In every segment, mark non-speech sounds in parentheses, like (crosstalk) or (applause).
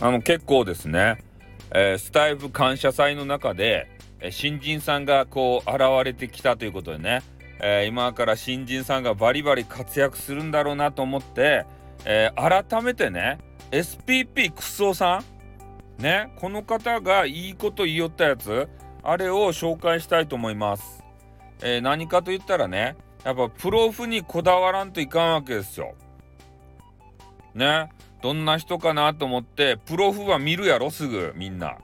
あの結構ですね、えー、スタイフ感謝祭の中で、えー、新人さんがこう現れてきたということでね、えー、今から新人さんがバリバリ活躍するんだろうなと思って、え改めてね SPP クソさんねこの方がいいこと言いよったやつあれを紹介したいと思います、え何かと言ったらねやっぱプロフにこだわらんといかんわけですよ。ね。どんな人かなと思ってプロフは見るやろすぐ。みんな。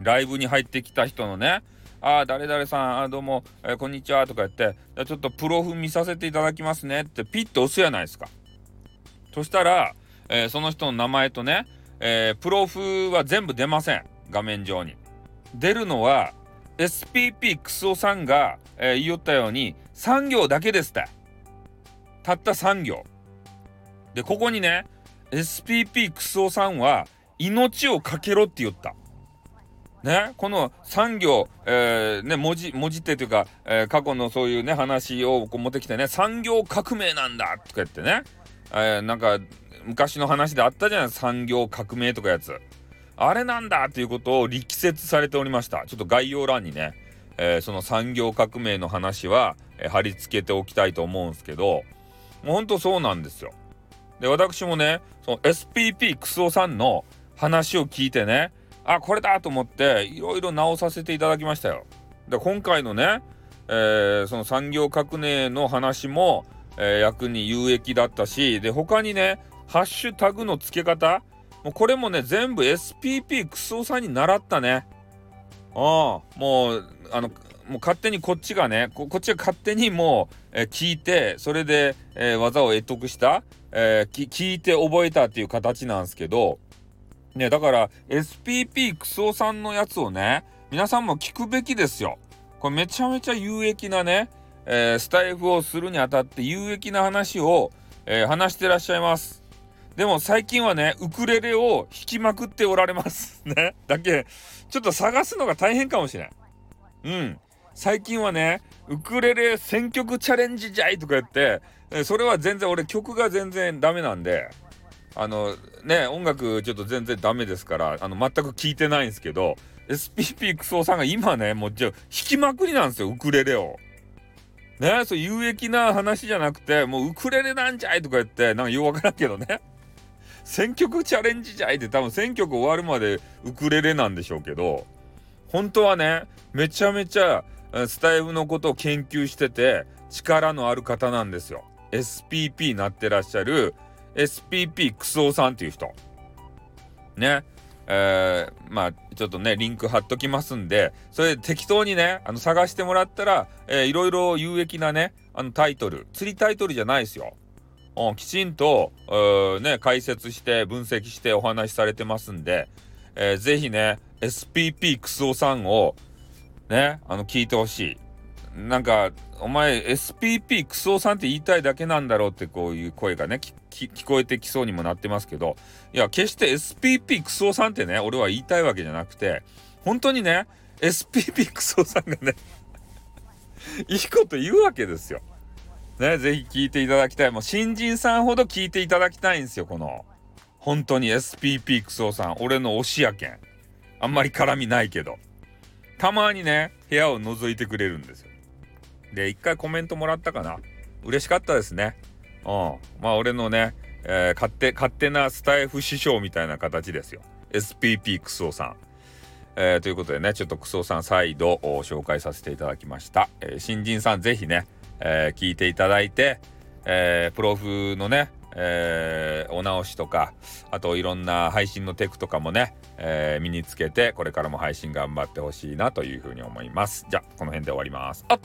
ライブに入ってきた人のね。ああ誰々さんあどうも、えー、こんにちはとか言って。ちょっとプロフ見させていただきますねってピッと押すやないですか。そしたら、えー、その人の名前とね、えー、プロフは全部出ません。画面上に。出るのは SPP クソさんが、え言いよったように3行だけですって。たった3行でここにね SPP クソさんは命をかけろって言った。ね、この産業、えー、ね、文字、文字ってというか、えー、過去のそういうね、話をこう持ってきてね、産業革命なんだとか言ってね、えー、なんか、昔の話であったじゃない産業革命とかやつ。あれなんだということを力説されておりました。ちょっと概要欄にね、えその産業革命の話は、え貼り付けておきたいと思うんですけど、もうほんとそうなんですよ。で私もねその SPP クソさんの話を聞いてねあこれだと思っていろいろ直させていただきましたよ。で今回のね、えー、その産業革命の話も、えー、役に有益だったしで他にねハッシュタグの付け方もうこれもね全部 SPP クソさんに習ったね。ああもうあのもう勝手にこっちがねこっちが勝手にもう、えー、聞いてそれで、えー、技を得得した、えー、聞いて覚えたっていう形なんですけどねだから SPP クソさんのやつをね皆さんも聞くべきですよ。これめちゃめちゃ有益なね、えスタイフをするにあたって有益な話を、え話してらっしゃいます。でも最近はね、ウクレレを弾きまくっておられます。ね。だけ、ちょっと探すのが大変かもしれん。うん。最近はね、ウクレレ選曲チャレンジじゃいとか言って、それは全然俺曲が全然ダメなんで、あのね、音楽ちょっと全然ダメですから、あの全く聞いてないんですけど、SPP クソさんが今ね、もうじゃ弾きまくりなんですよ、ウクレレを。ね、そう有益な話じゃなくて、もうウクレレなんじゃいとか言って、なんかようわからんけどね。選曲チャレンジじゃいって多分選曲終わるまでウクレレなんでしょうけど、本当はね、めちゃめちゃスタイフのことを研究してて力のある方なんですよ。SPP なってらっしゃる SPP クソさんっていう人。ね。えー、まあちょっとねリンク貼っときますんでそれ適当にねあの探してもらったら、えー、いろいろ有益なねあのタイトル釣りタイトルじゃないですよ。うん、きちんと、ね、解説して分析してお話しされてますんで、えー、ぜひね SPP クソさんをね、あの、聞いてほしい。なんか、お前 SPP クソさんって言いたいだけなんだろうってこういう声がね、聞こえてきそうにもなってますけど、いや、決して SPP クソさんってね、俺は言いたいわけじゃなくて、本当にね、SPP クソさんがね (laughs) いいこと言うわけですよ。ね、ぜひ聞いていただきたい。もう新人さんほど聞いていただきたいんですよ、この。本当に SPP クソさん。俺の推しやけん。あんまり絡みないけど。たまにね、部屋を覗いてくれるんですよ。で、一回コメントもらったかな？嬉しかったですね。うん。まあ、俺のね、えー、勝手、勝手なスタイフ師匠みたいな形ですよ。SPP クソさん。えー、ということでね、ちょっとクソさん再度紹介させていただきました。えー、新人さんぜひね、え、聞いていただいて、えプロフのね、えー、お直しとかあといろんな配信のテクとかもね、えー、身につけてこれからも配信頑張ってほしいなというふうに思います。じゃあこの辺で終わります。あっ